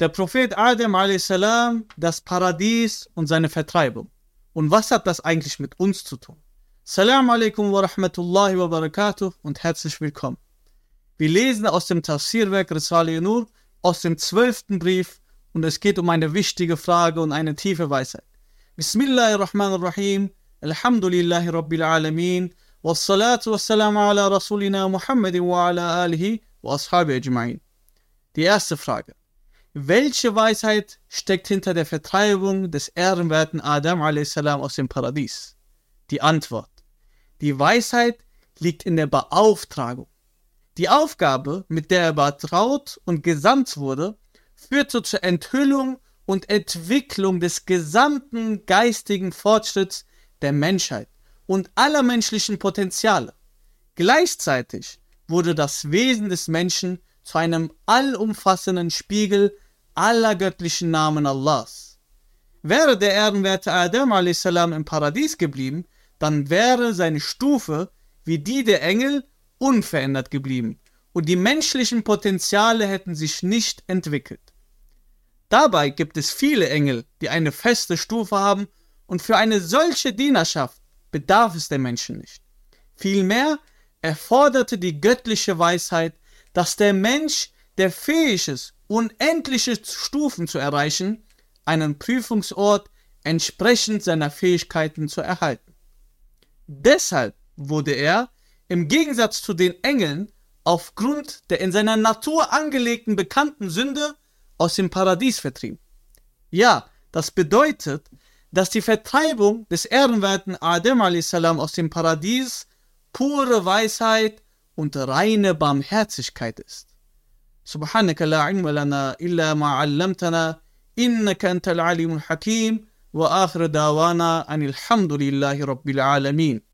Der Prophet Adam a.s., das Paradies und seine Vertreibung. Und was hat das eigentlich mit uns zu tun? Salam alaikum wa rahmatullahi wa barakatuh und herzlich willkommen. Wir lesen aus dem Tafsirwerk Risale Nur aus dem zwölften Brief und es geht um eine wichtige Frage und eine tiefe Weisheit. Bismillahirrahmanirrahim, Alhamdulillahi Rabbil Alameen, wassalatu wassalamu ala Rasulina Muhammadin wa ala alihi wa ashabi ajma'in. Die erste Frage. Welche Weisheit steckt hinter der Vertreibung des ehrenwerten Adam a.s. aus dem Paradies? Die Antwort. Die Weisheit liegt in der Beauftragung. Die Aufgabe, mit der er betraut und gesandt wurde, führte zur Enthüllung und Entwicklung des gesamten geistigen Fortschritts der Menschheit und aller menschlichen Potenziale. Gleichzeitig wurde das Wesen des Menschen zu einem allumfassenden Spiegel aller göttlichen Namen Allahs. Wäre der ehrenwerte Adam a.s. im Paradies geblieben, dann wäre seine Stufe wie die der Engel unverändert geblieben und die menschlichen Potenziale hätten sich nicht entwickelt. Dabei gibt es viele Engel, die eine feste Stufe haben und für eine solche Dienerschaft bedarf es der Menschen nicht. Vielmehr erforderte die göttliche Weisheit, dass der Mensch, der fähig ist, unendliche Stufen zu erreichen, einen Prüfungsort entsprechend seiner Fähigkeiten zu erhalten. Deshalb wurde er, im Gegensatz zu den Engeln, aufgrund der in seiner Natur angelegten bekannten Sünde aus dem Paradies vertrieben. Ja, das bedeutet, dass die Vertreibung des ehrenwerten Adam a.s. aus dem Paradies pure Weisheit und reine Barmherzigkeit ist. سبحانك لا علم لنا إلا ما علمتنا إنك أنت العليم الحكيم وآخر دعوانا أن الحمد لله رب العالمين.